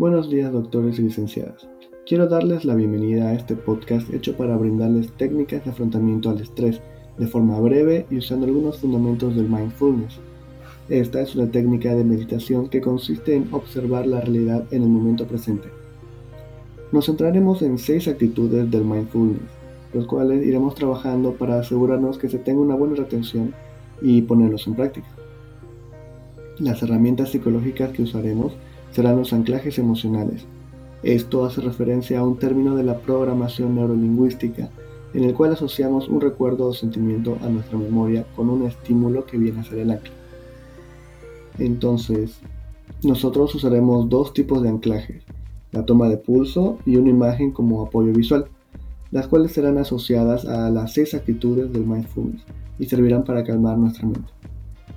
Buenos días doctores y licenciadas. Quiero darles la bienvenida a este podcast hecho para brindarles técnicas de afrontamiento al estrés de forma breve y usando algunos fundamentos del mindfulness. Esta es una técnica de meditación que consiste en observar la realidad en el momento presente. Nos centraremos en seis actitudes del mindfulness, los cuales iremos trabajando para asegurarnos que se tenga una buena retención y ponerlos en práctica. Las herramientas psicológicas que usaremos serán los anclajes emocionales. Esto hace referencia a un término de la programación neurolingüística, en el cual asociamos un recuerdo o sentimiento a nuestra memoria con un estímulo que viene a ser el ancla. Entonces, nosotros usaremos dos tipos de anclaje, la toma de pulso y una imagen como apoyo visual, las cuales serán asociadas a las seis actitudes del mindfulness y servirán para calmar nuestra mente.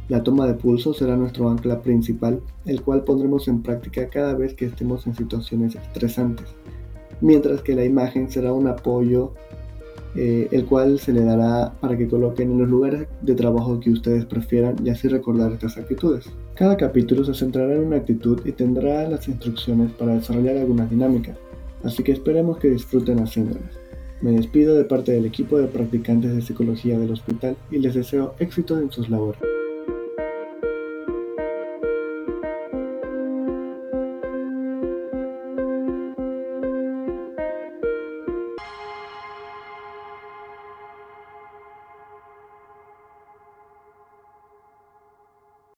La toma de pulso será nuestro ancla principal, el cual pondremos en práctica cada vez que estemos en situaciones estresantes, mientras que la imagen será un apoyo eh, el cual se le dará para que coloquen en los lugares de trabajo que ustedes prefieran y así recordar estas actitudes. Cada capítulo se centrará en una actitud y tendrá las instrucciones para desarrollar algunas dinámicas, así que esperemos que disfruten haciéndolas. Me despido de parte del equipo de practicantes de psicología del hospital y les deseo éxito en sus labores.